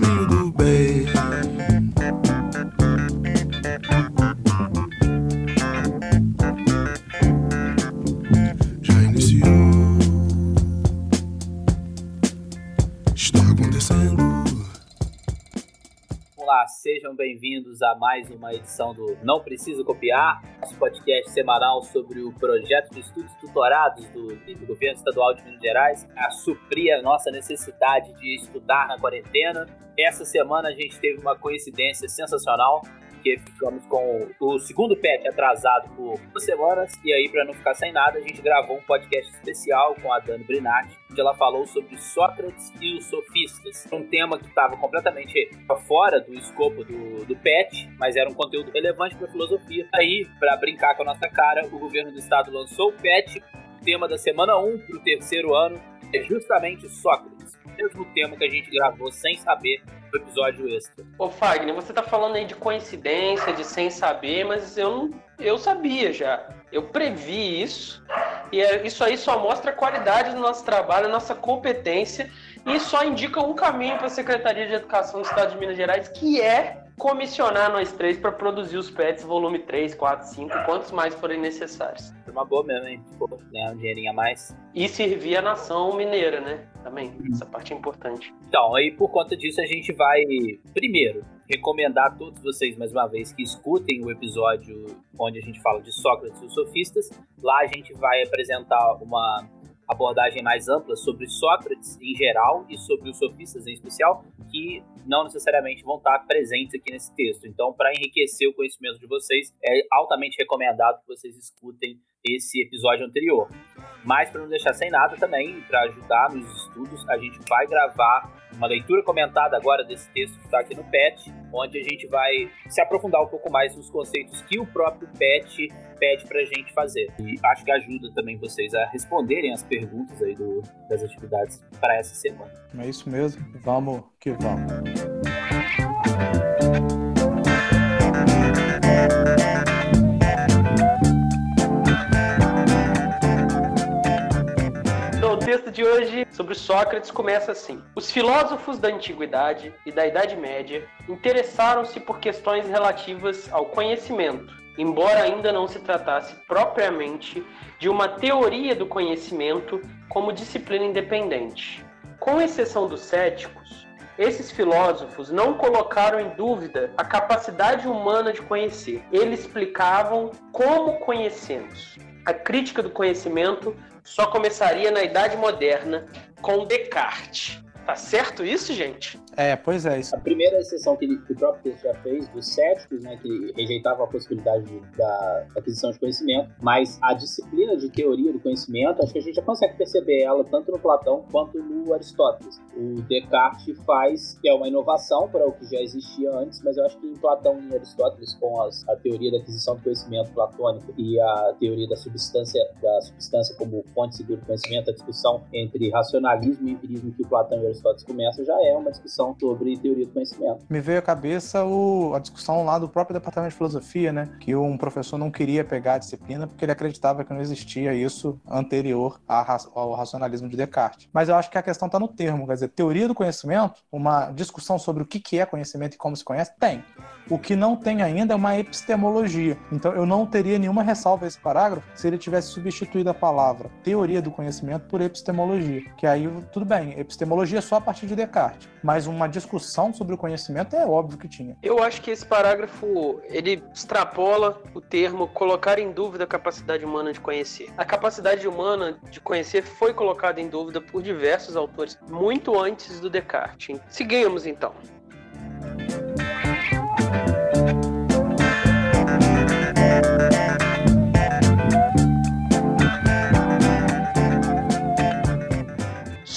do sejam bem-vindos a mais uma edição do Não Preciso Copiar, nosso podcast semanal sobre o projeto de estudos tutorados do, do Governo Estadual de Minas Gerais, a suprir a nossa necessidade de estudar na quarentena. Essa semana a gente teve uma coincidência sensacional, porque ficamos com o segundo patch atrasado por duas semanas, e aí, para não ficar sem nada, a gente gravou um podcast especial com a Dani Brinatti, onde ela falou sobre Sócrates e os sofistas. Um tema que estava completamente fora do escopo do, do patch, mas era um conteúdo relevante para a filosofia. Aí, para brincar com a nossa cara, o governo do estado lançou o o tema da semana 1 para o terceiro ano é justamente Sócrates. Mesmo tema que a gente gravou sem saber no episódio extra. Ô Fagner, você tá falando aí de coincidência, de sem saber, mas eu não, eu sabia já. Eu previ isso. E é- isso aí só mostra a qualidade do nosso trabalho, a nossa competência e só indica um caminho para a Secretaria de Educação do Estado de Minas Gerais, que é comissionar nós três para produzir os PETs volume 3, 4, 5, quantos mais forem necessários. Foi uma boa mesmo, hein? Pô, ganhar um dinheirinho a mais. E servir a nação mineira, né? Também. Essa parte é importante. Então, aí por conta disso a gente vai, primeiro, recomendar a todos vocês, mais uma vez, que escutem o episódio onde a gente fala de Sócrates e os sofistas. Lá a gente vai apresentar uma abordagem mais ampla sobre Sócrates em geral e sobre os sofistas em especial, que não necessariamente vão estar presentes aqui nesse texto. Então, para enriquecer o conhecimento de vocês, é altamente recomendado que vocês escutem esse episódio anterior. Mas para não deixar sem nada também, para ajudar nos estudos, a gente vai gravar uma leitura comentada agora desse texto que está aqui no PET, onde a gente vai se aprofundar um pouco mais nos conceitos que o próprio PET pede para a gente fazer. E acho que ajuda também vocês a responderem as perguntas aí do, das atividades para essa semana. É isso mesmo. Vamos que vamos. De hoje sobre Sócrates começa assim: Os filósofos da antiguidade e da Idade Média interessaram-se por questões relativas ao conhecimento, embora ainda não se tratasse propriamente de uma teoria do conhecimento como disciplina independente. Com exceção dos céticos, esses filósofos não colocaram em dúvida a capacidade humana de conhecer. Eles explicavam como conhecemos. A crítica do conhecimento só começaria na Idade Moderna com Descartes. Tá certo isso, gente? É, pois é, isso. A primeira exceção que, ele, que o próprio texto já fez, dos céticos, né, que rejeitavam a possibilidade de- da aquisição de conhecimento, mas a disciplina de teoria do conhecimento, acho que a gente já consegue perceber ela tanto no Platão quanto no Aristóteles. O Descartes faz, que é uma inovação para o que já existia antes, mas eu acho que em Platão e Aristóteles, com as- a teoria da aquisição do conhecimento platônico e a teoria da substância, da substância como fonte segura do conhecimento, a discussão entre racionalismo e empirismo que o Platão e Aristóteles começam, já é uma discussão sobre teoria do conhecimento. Me veio à cabeça o- a discussão lá do próprio departamento de filosofia, né? Que um professor não queria pegar a disciplina porque ele acreditava que não existia isso anterior ao racionalismo de Descartes. Mas eu acho que a questão está no termo, quer dizer, teoria do conhecimento, uma discussão sobre o que é conhecimento e como se conhece, tem. O que não tem ainda é uma epistemologia. Então eu não teria nenhuma ressalva a esse parágrafo se ele tivesse substituído a palavra teoria do conhecimento por epistemologia. Que aí, tudo bem, epistemologia só a partir de Descartes. Mas uma discussão sobre o conhecimento é óbvio que tinha. Eu acho que esse parágrafo ele extrapola o termo colocar em dúvida a capacidade humana de conhecer. A capacidade humana de conhecer foi colocada em dúvida por diversos autores muito antes do Descartes. Seguimos então.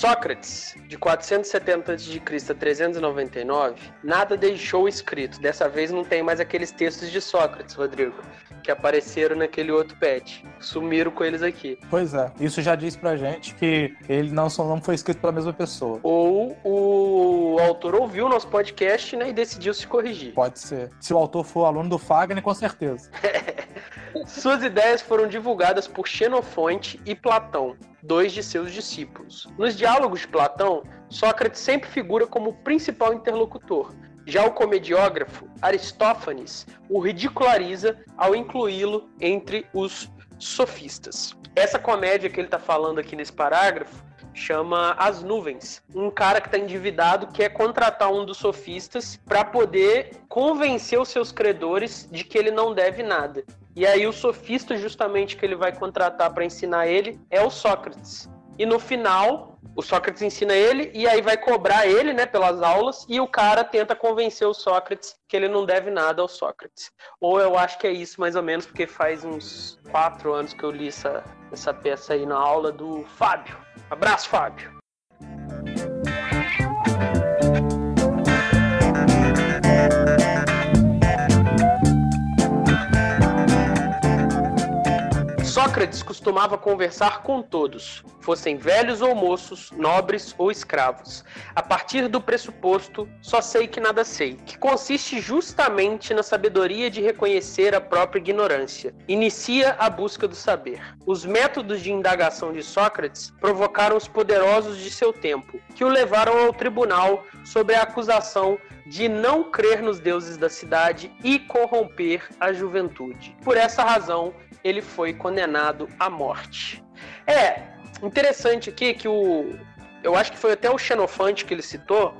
Sócrates, de 470 a.C. a 399, nada deixou escrito. Dessa vez não tem mais aqueles textos de Sócrates, Rodrigo, que apareceram naquele outro pet. Sumiram com eles aqui. Pois é, isso já diz pra gente que ele não, só não foi escrito pela mesma pessoa. Ou o autor ouviu o nosso podcast né, e decidiu se corrigir. Pode ser. Se o autor for aluno do Fagner, com certeza. Suas ideias foram divulgadas por Xenofonte e Platão, dois de seus discípulos. Nos diálogos de Platão, Sócrates sempre figura como o principal interlocutor. Já o comediógrafo Aristófanes o ridiculariza ao incluí-lo entre os sofistas. Essa comédia que ele está falando aqui nesse parágrafo chama As Nuvens. Um cara que está endividado quer contratar um dos sofistas para poder convencer os seus credores de que ele não deve nada. E aí o sofista justamente que ele vai contratar para ensinar ele é o Sócrates. E no final, o Sócrates ensina ele e aí vai cobrar ele, né, pelas aulas, e o cara tenta convencer o Sócrates que ele não deve nada ao Sócrates. Ou eu acho que é isso mais ou menos, porque faz uns quatro anos que eu li essa, essa peça aí na aula do Fábio. Abraço, Fábio. Sócrates costumava conversar com todos, fossem velhos ou moços, nobres ou escravos, a partir do pressuposto só sei que nada sei, que consiste justamente na sabedoria de reconhecer a própria ignorância. Inicia a busca do saber. Os métodos de indagação de Sócrates provocaram os poderosos de seu tempo, que o levaram ao tribunal sob a acusação de não crer nos deuses da cidade e corromper a juventude. Por essa razão, ele foi condenado à morte. É interessante aqui que o. Eu acho que foi até o Xenofante que ele citou,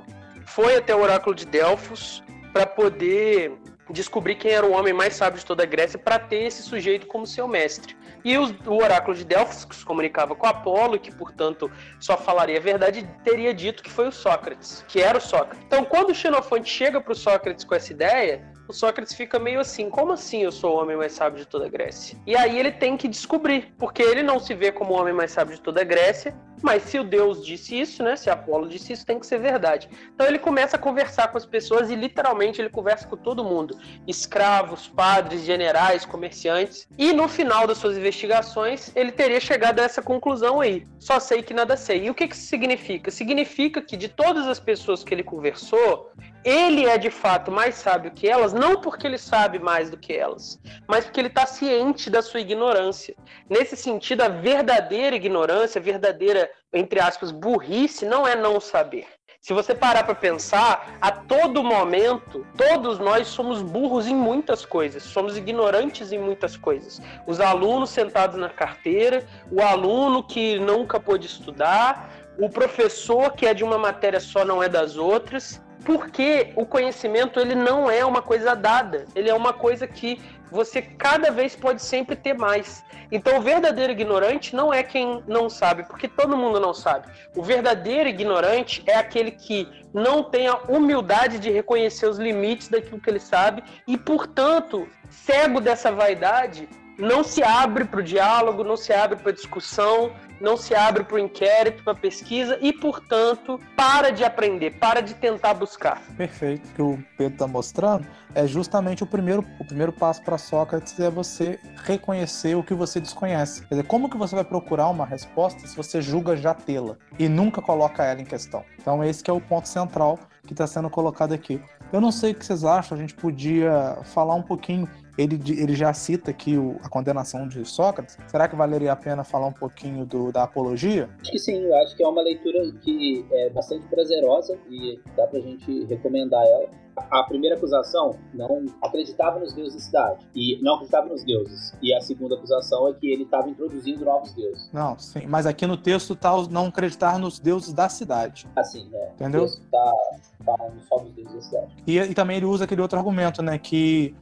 foi até o oráculo de Delfos para poder descobrir quem era o homem mais sábio de toda a Grécia para ter esse sujeito como seu mestre. E o, o oráculo de Delfos, que se comunicava com Apolo, que portanto só falaria a verdade, teria dito que foi o Sócrates, que era o Sócrates. Então, quando o Xenofante chega para o Sócrates com essa ideia, o Sócrates fica meio assim: como assim eu sou o homem mais sábio de toda a Grécia? E aí ele tem que descobrir, porque ele não se vê como o homem mais sábio de toda a Grécia, mas se o Deus disse isso, né? Se Apolo disse isso, tem que ser verdade. Então ele começa a conversar com as pessoas e literalmente ele conversa com todo mundo: escravos, padres, generais, comerciantes. E no final das suas investigações, ele teria chegado a essa conclusão aí: só sei que nada sei. E o que, que isso significa? Significa que de todas as pessoas que ele conversou, ele é de fato mais sábio que elas, não porque ele sabe mais do que elas, mas porque ele está ciente da sua ignorância. Nesse sentido, a verdadeira ignorância, a verdadeira, entre aspas, burrice, não é não saber. Se você parar para pensar, a todo momento, todos nós somos burros em muitas coisas, somos ignorantes em muitas coisas. Os alunos sentados na carteira, o aluno que nunca pôde estudar, o professor que é de uma matéria só não é das outras porque o conhecimento ele não é uma coisa dada, ele é uma coisa que você cada vez pode sempre ter mais. Então, o verdadeiro ignorante não é quem não sabe, porque todo mundo não sabe. O verdadeiro ignorante é aquele que não tem a humildade de reconhecer os limites daquilo que ele sabe e, portanto, cego dessa vaidade, não se abre para o diálogo, não se abre para a discussão, não se abre para o inquérito, para a pesquisa e, portanto, para de aprender, para de tentar buscar. Perfeito. O que o Pedro está mostrando é justamente o primeiro, o primeiro passo para Sócrates é você reconhecer o que você desconhece. Quer dizer, como que você vai procurar uma resposta se você julga já tê-la e nunca coloca ela em questão? Então, esse que é o ponto central que está sendo colocado aqui. Eu não sei o que vocês acham, a gente podia falar um pouquinho ele, ele já cita aqui o, a condenação de Sócrates. Será que valeria a pena falar um pouquinho do, da apologia? Acho que sim, eu acho que é uma leitura que é bastante prazerosa e dá pra gente recomendar ela. A primeira acusação não acreditava nos deuses da cidade e não acreditava nos deuses. E a segunda acusação é que ele estava introduzindo novos deuses. Não, sim, mas aqui no texto tá não acreditar nos deuses da cidade. Assim, é. Entendeu? O texto tá falando só dos deuses da cidade. E, e também ele usa aquele outro argumento, né, que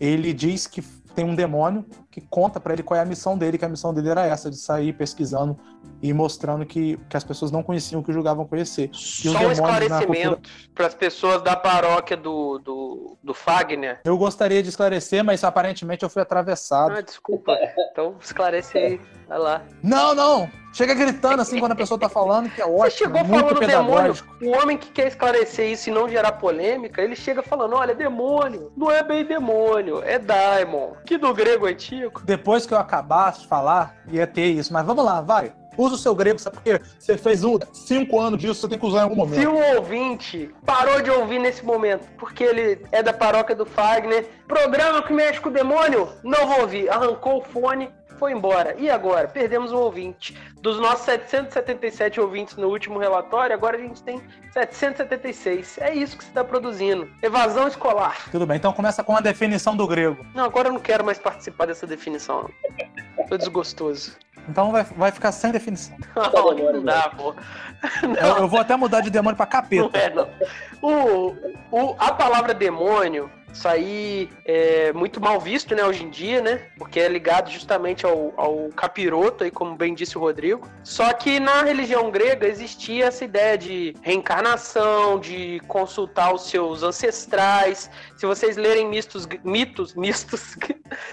ele diz que tem um demônio que conta para ele qual é a missão dele, que a missão dele era essa, de sair pesquisando e mostrando que, que as pessoas não conheciam o que julgavam conhecer. E Só um esclarecimento para as pessoas da paróquia do, do, do Fagner. Eu gostaria de esclarecer, mas aparentemente eu fui atravessado. Ah, desculpa. Então esclarece aí. Vai lá. Não, não! Chega gritando assim quando a pessoa tá falando, que é ótimo. Você chegou falando demônio. O homem que quer esclarecer isso e não gerar polêmica, ele chega falando: olha, demônio. Não é bem demônio, é daimon. Que do grego antigo. Depois que eu acabasse de falar, ia ter isso. Mas vamos lá, vai. Usa o seu grego, sabe por quê? Você fez um, cinco anos disso, você tem que usar em algum momento. Se o ouvinte parou de ouvir nesse momento, porque ele é da paróquia do Fagner, programa que mexe com o demônio, não vou ouvir. Arrancou o fone, foi embora. E agora? Perdemos um ouvinte. Dos nossos 777 ouvintes no último relatório, agora a gente tem 776. É isso que você está produzindo. Evasão escolar. Tudo bem, então começa com a definição do grego. Não, agora eu não quero mais participar dessa definição. Não. Tô desgostoso. Então vai, vai ficar sem definição. Não, não dá, pô. Eu, eu vou até mudar de demônio pra Não capeta. é, não. O, o, a palavra demônio, isso aí é muito mal visto, né, hoje em dia, né? Porque é ligado justamente ao, ao capiroto, aí, como bem disse o Rodrigo. Só que na religião grega existia essa ideia de reencarnação, de consultar os seus ancestrais. Se vocês lerem mistos, mitos, mistos,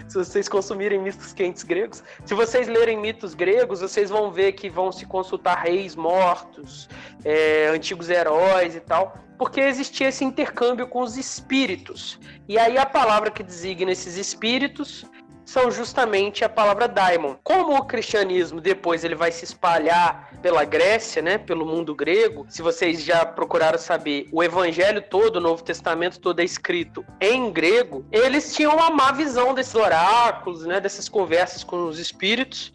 se vocês consumirem mistos quentes gregos, se vocês lerem mitos gregos, vocês vão ver que vão se consultar reis mortos, é, antigos heróis e tal, porque existia esse intercâmbio com os espíritos. E aí a palavra que designa esses espíritos são justamente a palavra daimon. Como o cristianismo depois ele vai se espalhar pela Grécia, né, pelo mundo grego, se vocês já procuraram saber, o evangelho todo, o Novo Testamento todo é escrito em grego, eles tinham uma má visão desses oráculos, né, dessas conversas com os espíritos,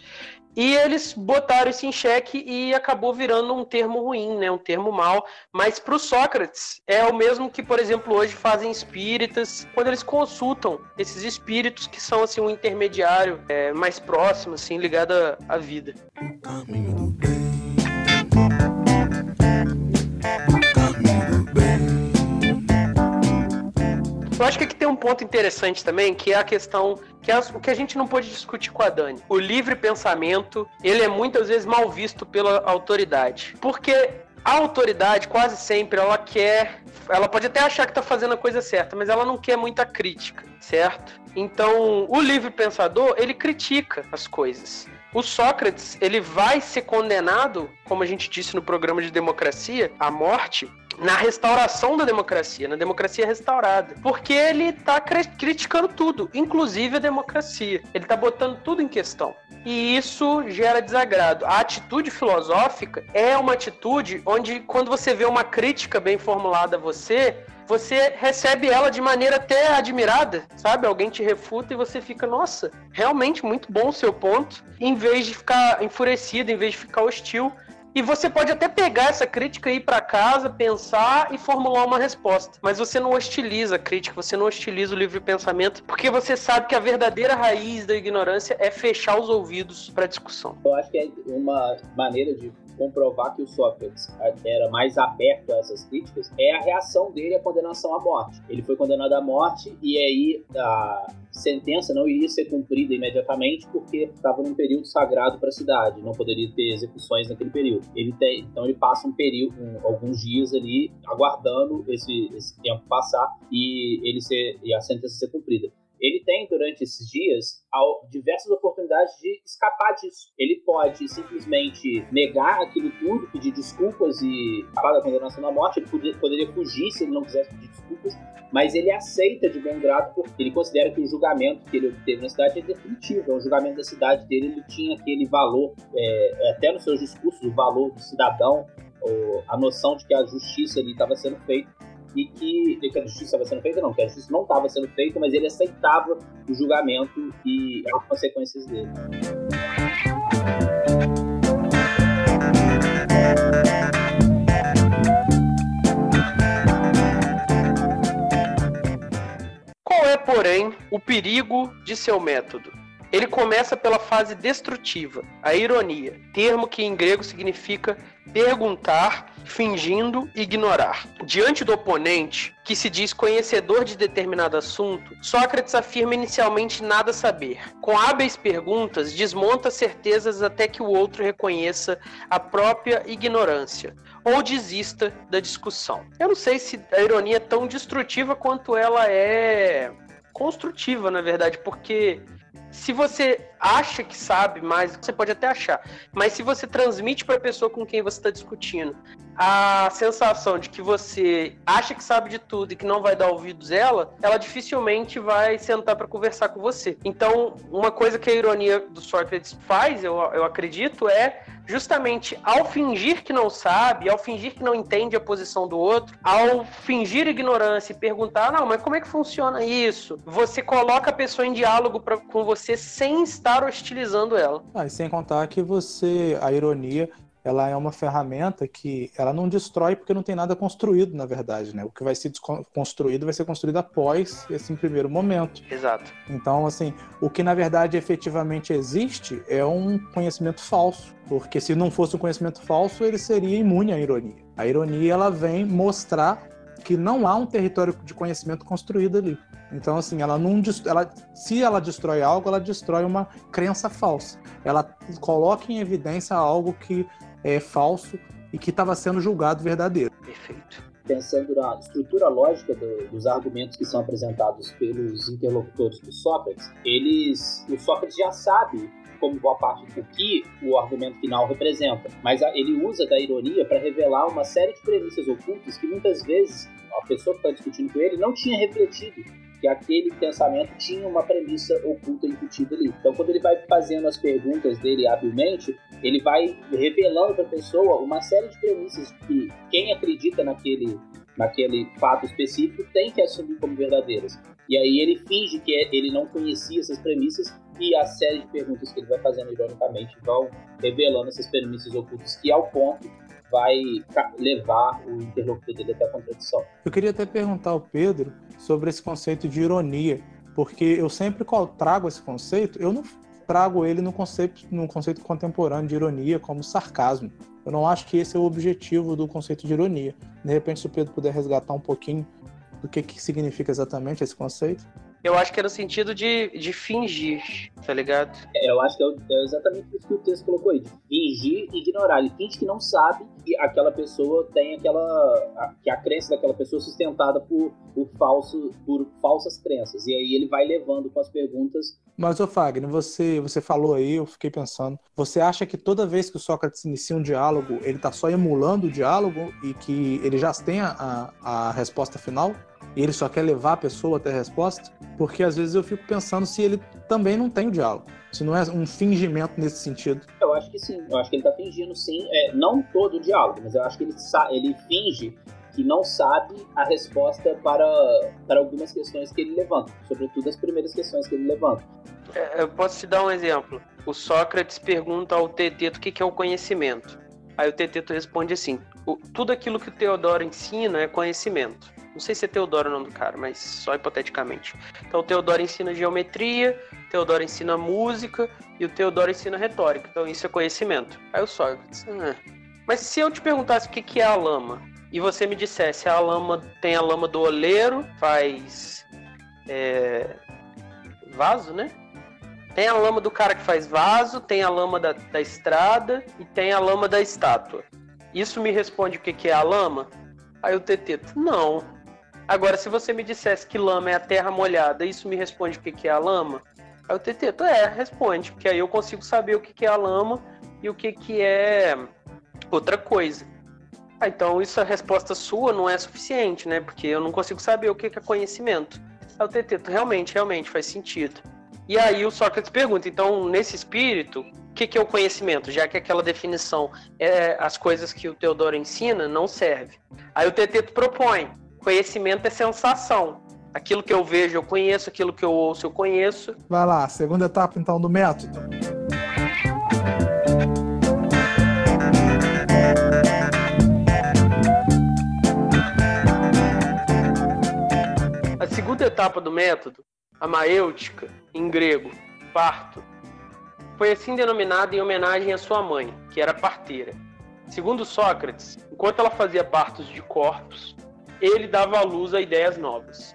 e eles botaram isso em xeque e acabou virando um termo ruim, né? Um termo mal. Mas para o Sócrates é o mesmo que, por exemplo, hoje fazem espíritas quando eles consultam esses espíritos que são assim um intermediário é, mais próximo, assim, ligado à, vida. O caminho do bem. Eu acho que aqui tem um ponto interessante também, que é a questão que é o que a gente não pode discutir com a Dani. O livre pensamento, ele é muitas vezes mal visto pela autoridade. Porque a autoridade quase sempre ela quer, ela pode até achar que está fazendo a coisa certa, mas ela não quer muita crítica, certo? Então, o livre pensador, ele critica as coisas. O Sócrates, ele vai ser condenado, como a gente disse no programa de democracia, à morte, na restauração da democracia, na democracia restaurada. Porque ele tá cri- criticando tudo, inclusive a democracia. Ele tá botando tudo em questão. E isso gera desagrado. A atitude filosófica é uma atitude onde, quando você vê uma crítica bem formulada a você, você recebe ela de maneira até admirada, sabe? Alguém te refuta e você fica, nossa, realmente muito bom o seu ponto, em vez de ficar enfurecido, em vez de ficar hostil. E você pode até pegar essa crítica e ir para casa, pensar e formular uma resposta. Mas você não hostiliza a crítica, você não hostiliza o livre pensamento, porque você sabe que a verdadeira raiz da ignorância é fechar os ouvidos para discussão. Eu acho que é uma maneira de comprovar que o Sócrates era mais aberto a essas críticas é a reação dele à condenação à morte. Ele foi condenado à morte e aí a sentença não iria ser cumprida imediatamente porque estava num período sagrado para a cidade, não poderia ter execuções naquele período. Ele tem, então ele passa um período, um- alguns dias ali aguardando esse, esse tempo passar e ele ser e a sentença ser cumprida ele tem durante esses dias diversas oportunidades de escapar disso. Ele pode simplesmente negar aquilo tudo, pedir desculpas e falar da condenação da morte. Ele poderia fugir se ele não quisesse pedir desculpas, mas ele aceita de bom grado porque ele considera que o julgamento que ele obteve na cidade é definitivo. É um julgamento da cidade dele, ele tinha aquele valor, é, até nos seus discursos, o valor do cidadão, a noção de que a justiça ali estava sendo feita e que, que a justiça estava sendo feita, não, que a justiça não estava sendo feita, mas ele aceitava o julgamento e as consequências dele. Qual é, porém, o perigo de seu método? Ele começa pela fase destrutiva, a ironia, termo que em grego significa perguntar, fingindo ignorar. Diante do oponente, que se diz conhecedor de determinado assunto, Sócrates afirma inicialmente nada saber. Com hábeis perguntas, desmonta certezas até que o outro reconheça a própria ignorância ou desista da discussão. Eu não sei se a ironia é tão destrutiva quanto ela é construtiva, na verdade, porque se você acha que sabe mais, você pode até achar, mas se você transmite para a pessoa com quem você está discutindo a sensação de que você acha que sabe de tudo e que não vai dar ouvidos a ela, ela dificilmente vai sentar para conversar com você. Então, uma coisa que a ironia do Sócrates faz, eu, eu acredito, é justamente ao fingir que não sabe, ao fingir que não entende a posição do outro, ao fingir ignorância e perguntar, não, mas como é que funciona isso? Você coloca a pessoa em diálogo pra, com você sem estar hostilizando ela. Ah, e sem contar que você, a ironia, ela é uma ferramenta que ela não destrói porque não tem nada construído, na verdade, né? O que vai ser construído vai ser construído após esse primeiro momento. Exato. Então, assim, o que na verdade efetivamente existe é um conhecimento falso, porque se não fosse um conhecimento falso, ele seria imune à ironia. A ironia ela vem mostrar que não há um território de conhecimento construído ali. Então, assim, ela não ela, se ela destrói algo, ela destrói uma crença falsa. Ela coloca em evidência algo que é falso e que estava sendo julgado verdadeiro. Perfeito. Pensando na estrutura lógica do, dos argumentos que são apresentados pelos interlocutores do Sócrates, eles, o Sócrates já sabe como boa parte do que o argumento final representa, mas ele usa da ironia para revelar uma série de premissas ocultas que muitas vezes a pessoa que está discutindo com ele não tinha refletido que aquele pensamento tinha uma premissa oculta embutida ali. Então, quando ele vai fazendo as perguntas dele habilmente, ele vai revelando para a pessoa uma série de premissas que quem acredita naquele, naquele fato específico tem que assumir como verdadeiras. E aí ele finge que ele não conhecia essas premissas e a série de perguntas que ele vai fazendo ironicamente vão revelando essas premissas ocultas que ao ponto vai levar o interlocutor dele até a contradição. Eu queria até perguntar ao Pedro sobre esse conceito de ironia, porque eu sempre trago esse conceito, eu não trago ele no conceito, no conceito contemporâneo de ironia como sarcasmo. Eu não acho que esse é o objetivo do conceito de ironia. De repente, se o Pedro puder resgatar um pouquinho do que, que significa exatamente esse conceito. Eu acho que é no sentido de, de fingir, tá ligado? É, eu acho que é, é, exatamente isso que o texto colocou aí, de fingir e ignorar. Ele finge que não sabe que aquela pessoa tem aquela. A, que a crença daquela pessoa é sustentada por, por, falso, por falsas crenças. E aí ele vai levando com as perguntas. Mas, ô Fagner, você, você falou aí, eu fiquei pensando. Você acha que toda vez que o Sócrates inicia um diálogo, ele tá só emulando o diálogo e que ele já tem a, a, a resposta final? E ele só quer levar a pessoa até a resposta? Porque às vezes eu fico pensando se ele também não tem o diálogo, se não é um fingimento nesse sentido. Eu acho que sim, eu acho que ele está fingindo sim, é, não todo o diálogo, mas eu acho que ele, ele finge que não sabe a resposta para, para algumas questões que ele levanta, sobretudo as primeiras questões que ele levanta. É, eu posso te dar um exemplo. O Sócrates pergunta ao Teteto o que é o conhecimento. Aí o Teteto responde assim: tudo aquilo que o Teodoro ensina é conhecimento. Não sei se é Teodoro o nome do cara, mas só hipoteticamente. Então o Teodoro ensina geometria, o Teodoro ensina música e o Teodoro ensina retórica. Então isso é conhecimento. Aí o Sócrates, ah. mas se eu te perguntasse o que é a lama e você me dissesse a lama tem a lama do oleiro, faz é, vaso, né? Tem a lama do cara que faz vaso, tem a lama da, da estrada e tem a lama da estátua. Isso me responde o que é a lama? Aí o Teteto, não. Agora, se você me dissesse que lama é a terra molhada, isso me responde o que é a lama? Aí o Teteto, é, responde, porque aí eu consigo saber o que é a lama e o que é outra coisa. Ah, então isso a resposta sua não é suficiente, né? Porque eu não consigo saber o que é conhecimento. Aí o Teteto, realmente, realmente faz sentido. E aí o Sócrates pergunta, então, nesse espírito, o que, que é o conhecimento? Já que aquela definição é as coisas que o Teodoro ensina, não serve. Aí o Teteto propõe, Conhecimento é sensação. Aquilo que eu vejo, eu conheço, aquilo que eu ouço, eu conheço. Vai lá, segunda etapa então do método. A segunda etapa do método, a maêutica, em grego, parto, foi assim denominada em homenagem à sua mãe, que era parteira. Segundo Sócrates, enquanto ela fazia partos de corpos, ele dava luz a ideias novas.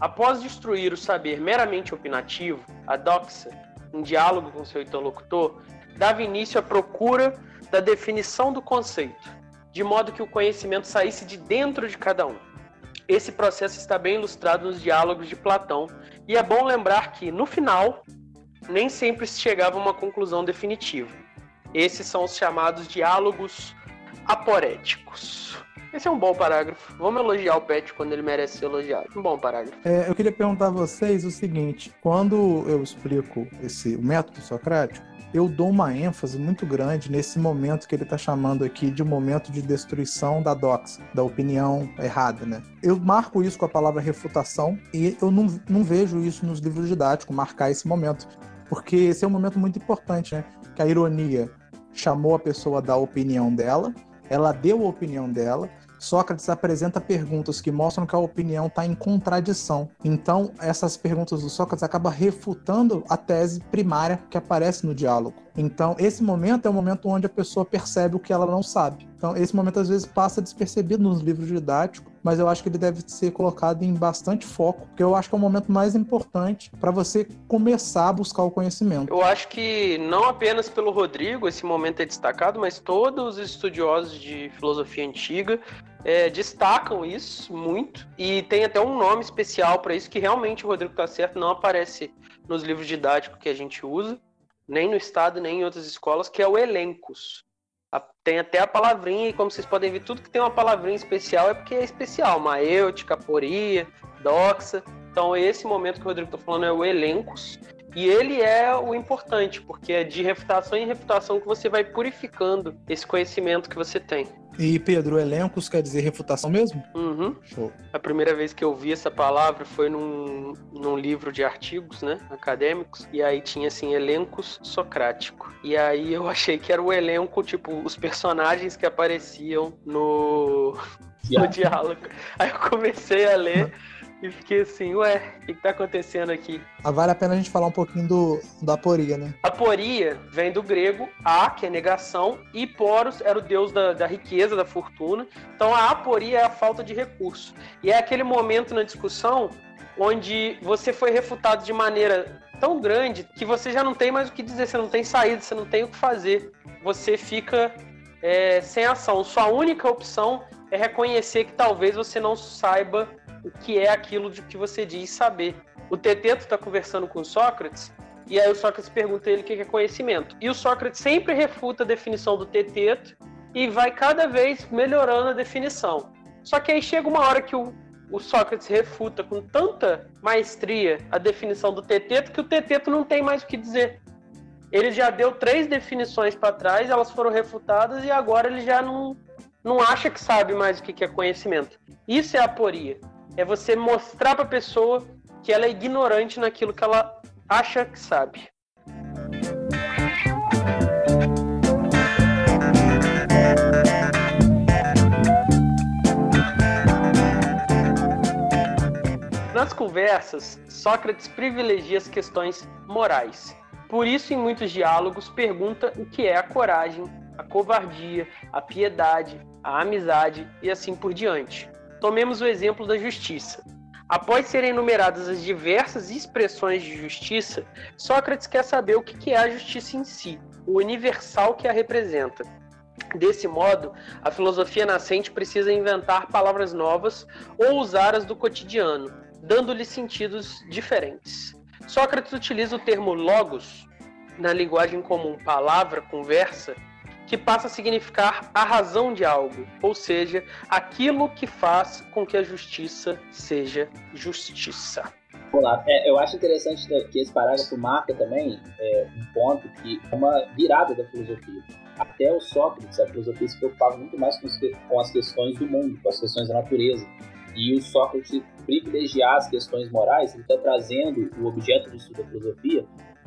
Após destruir o saber meramente opinativo, a doxa, em diálogo com seu interlocutor, dava início à procura da definição do conceito, de modo que o conhecimento saísse de dentro de cada um. Esse processo está bem ilustrado nos diálogos de Platão, e é bom lembrar que, no final, nem sempre se chegava a uma conclusão definitiva. Esses são os chamados diálogos aporéticos. Esse é um bom parágrafo. Vamos elogiar o Pet quando ele merece ser elogiado. Um bom parágrafo. É, eu queria perguntar a vocês o seguinte: quando eu explico esse o método socrático, eu dou uma ênfase muito grande nesse momento que ele está chamando aqui de momento de destruição da doxa, da opinião errada, né? Eu marco isso com a palavra refutação e eu não, não vejo isso nos livros didáticos, marcar esse momento, porque esse é um momento muito importante, né? Que a ironia chamou a pessoa da opinião dela, ela deu a opinião dela, Sócrates apresenta perguntas que mostram que a opinião está em contradição. Então, essas perguntas do Sócrates acabam refutando a tese primária que aparece no diálogo. Então, esse momento é o momento onde a pessoa percebe o que ela não sabe. Então, esse momento às vezes passa despercebido nos livros didáticos, mas eu acho que ele deve ser colocado em bastante foco, porque eu acho que é o momento mais importante para você começar a buscar o conhecimento. Eu acho que não apenas pelo Rodrigo esse momento é destacado, mas todos os estudiosos de filosofia antiga é, destacam isso muito e tem até um nome especial para isso que realmente o Rodrigo está certo, não aparece nos livros didáticos que a gente usa, nem no estado, nem em outras escolas, que é o elencos. Tem até a palavrinha, e como vocês podem ver, tudo que tem uma palavrinha especial é porque é especial. Maêutica, aporia, doxa. Então, esse momento que o Rodrigo está falando é o elencos. E ele é o importante, porque é de refutação em refutação que você vai purificando esse conhecimento que você tem. E Pedro, elencos quer dizer refutação mesmo? Uhum. Show. A primeira vez que eu vi essa palavra foi num, num livro de artigos, né, acadêmicos, e aí tinha assim elencos socrático. E aí eu achei que era o elenco, tipo, os personagens que apareciam no, no diálogo. Aí eu comecei a ler e fiquei assim, ué, o que, que tá acontecendo aqui? Ah, vale a pena a gente falar um pouquinho do, da aporia, né? Aporia vem do grego a, que é negação, e poros era o deus da, da riqueza, da fortuna. Então a aporia é a falta de recurso. E é aquele momento na discussão onde você foi refutado de maneira tão grande que você já não tem mais o que dizer, você não tem saída, você não tem o que fazer. Você fica é, sem ação. Sua única opção é reconhecer que talvez você não saiba o que é aquilo de que você diz saber. O Teteto está conversando com Sócrates e aí o Sócrates pergunta ele o que é conhecimento. E o Sócrates sempre refuta a definição do Teteto e vai cada vez melhorando a definição. Só que aí chega uma hora que o, o Sócrates refuta com tanta maestria a definição do Teteto que o Teteto não tem mais o que dizer. Ele já deu três definições para trás, elas foram refutadas e agora ele já não, não acha que sabe mais o que é conhecimento. Isso é aporia é você mostrar para a pessoa que ela é ignorante naquilo que ela acha que sabe. Nas conversas, Sócrates privilegia as questões morais. Por isso, em muitos diálogos, pergunta o que é a coragem, a covardia, a piedade, a amizade e assim por diante. Tomemos o exemplo da justiça. Após serem enumeradas as diversas expressões de justiça, Sócrates quer saber o que é a justiça em si, o universal que a representa. Desse modo, a filosofia nascente precisa inventar palavras novas ou usar as do cotidiano, dando-lhe sentidos diferentes. Sócrates utiliza o termo logos, na linguagem comum palavra, conversa, que passa a significar a razão de algo, ou seja, aquilo que faz com que a justiça seja justiça. Olá, é, eu acho interessante que esse parágrafo marca também é, um ponto que é uma virada da filosofia. Até o Sócrates, a filosofia se preocupava muito mais com, com as questões do mundo, com as questões da natureza. E o Sócrates privilegiar as questões morais, ele está trazendo o objeto de estudo da filosofia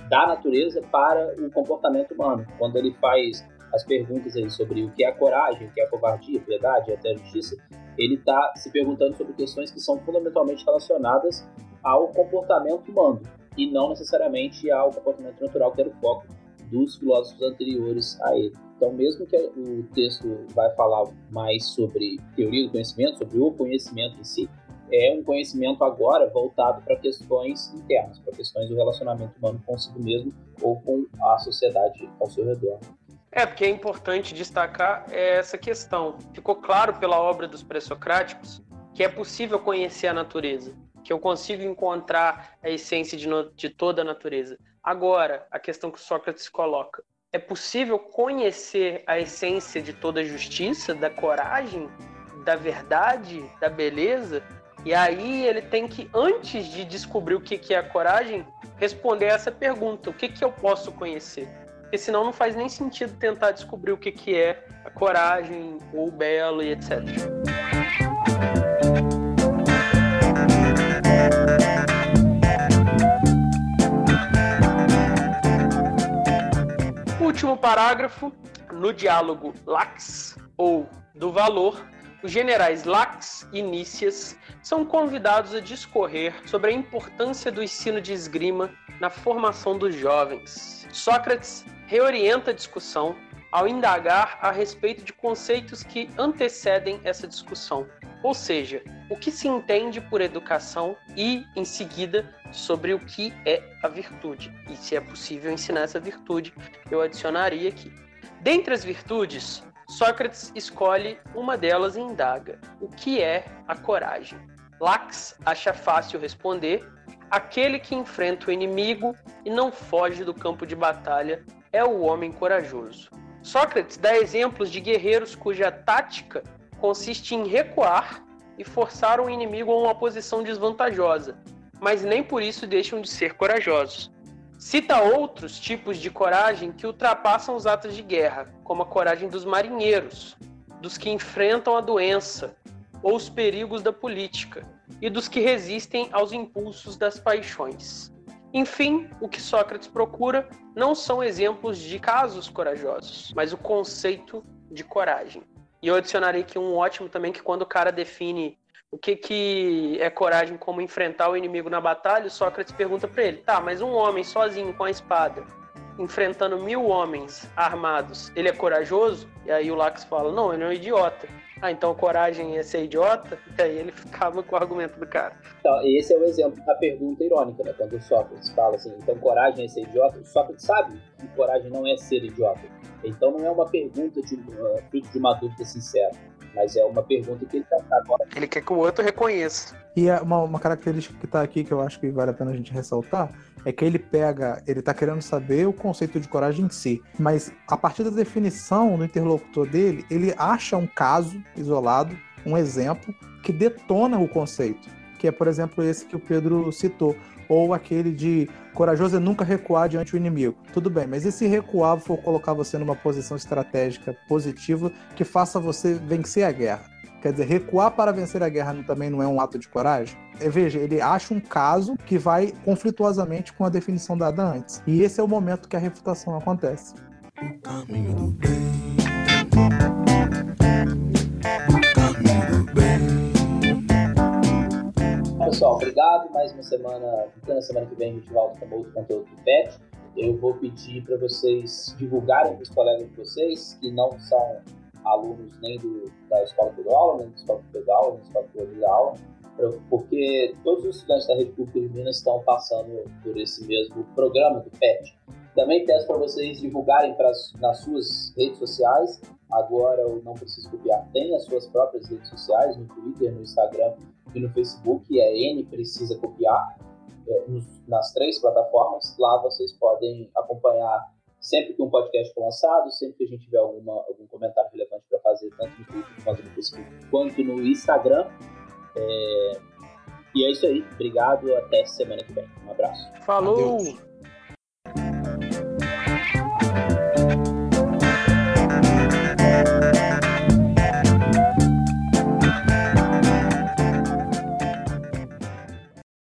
da natureza para o comportamento humano. Quando ele faz as perguntas aí sobre o que é a coragem, o que é a covardia, a piedade até a justiça, ele está se perguntando sobre questões que são fundamentalmente relacionadas ao comportamento humano e não necessariamente ao comportamento natural, que era o foco dos filósofos anteriores a ele. Então, mesmo que o texto vai falar mais sobre teoria do conhecimento, sobre o conhecimento em si, é um conhecimento agora voltado para questões internas, para questões do relacionamento humano consigo mesmo ou com a sociedade ao seu redor. É, porque é importante destacar essa questão. Ficou claro pela obra dos pré-socráticos que é possível conhecer a natureza, que eu consigo encontrar a essência de, no, de toda a natureza. Agora, a questão que Sócrates coloca: é possível conhecer a essência de toda a justiça, da coragem, da verdade, da beleza. E aí ele tem que, antes de descobrir o que é a coragem, responder essa pergunta: o que, que eu posso conhecer? Porque senão não faz nem sentido tentar descobrir o que, que é a coragem, ou o belo e etc. Último parágrafo, no diálogo Lax, ou do valor, os generais Lax e Nícias são convidados a discorrer sobre a importância do ensino de esgrima na formação dos jovens. Sócrates reorienta a discussão ao indagar a respeito de conceitos que antecedem essa discussão, ou seja, o que se entende por educação e, em seguida, sobre o que é a virtude. E se é possível ensinar essa virtude, eu adicionaria aqui. Dentre as virtudes, Sócrates escolhe uma delas e indaga: o que é a coragem? Lax acha fácil responder: aquele que enfrenta o inimigo e não foge do campo de batalha é o homem corajoso. Sócrates dá exemplos de guerreiros cuja tática consiste em recuar e forçar o inimigo a uma posição desvantajosa, mas nem por isso deixam de ser corajosos. Cita outros tipos de coragem que ultrapassam os atos de guerra, como a coragem dos marinheiros, dos que enfrentam a doença ou os perigos da política, e dos que resistem aos impulsos das paixões. Enfim, o que Sócrates procura não são exemplos de casos corajosos, mas o conceito de coragem. E eu adicionarei aqui um ótimo também que quando o cara define o que, que é coragem como enfrentar o inimigo na batalha, Sócrates pergunta para ele: tá, mas um homem sozinho com a espada, enfrentando mil homens armados, ele é corajoso? E aí o Lax fala: não, ele é um idiota. Ah, então coragem é ser idiota? E aí ele ficava com o argumento do cara. Então, esse é o exemplo da pergunta irônica, né? Quando o Sócrates fala assim, então coragem é ser idiota, o Sócrates sabe que coragem não é ser idiota. Então não é uma pergunta de, uh, fruto de uma dúvida sincera. Mas é uma pergunta que ele está agora. Ele quer que o outro reconheça. E é uma, uma característica que está aqui que eu acho que vale a pena a gente ressaltar é que ele pega, ele está querendo saber o conceito de coragem em si, mas a partir da definição do interlocutor dele, ele acha um caso isolado, um exemplo que detona o conceito, que é, por exemplo, esse que o Pedro citou, ou aquele de corajoso é nunca recuar diante do inimigo. Tudo bem, mas e se recuar for colocar você numa posição estratégica positiva que faça você vencer a guerra? Quer dizer, recuar para vencer a guerra também não é um ato de coragem? É, veja, ele acha um caso que vai conflituosamente com a definição dada antes. E esse é o momento que a refutação acontece. O caminho do bem. O caminho do bem. Pessoal, obrigado. Mais uma semana. Na semana que vem a gente volta com outro conteúdo do PET. Eu vou pedir para vocês divulgarem para os colegas de vocês que não são alunos nem do, da escola aula, nem da escola aula, nem da escola que aula, porque todos os estudantes da Rede Pública de Minas estão passando por esse mesmo programa do PET. Também peço para vocês divulgarem pras, nas suas redes sociais. Agora o Não Preciso Copiar tem as suas próprias redes sociais, no Twitter, no Instagram e no Facebook, é N Precisa Copiar, é, nas três plataformas. Lá vocês podem acompanhar sempre que um podcast for lançado, sempre que a gente tiver alguma, algum comentário relevante para fazer, tanto no Twitter quanto no Facebook, quanto no Instagram. É... E é isso aí. Obrigado. Até semana que vem. Um abraço. Falou! Adeus.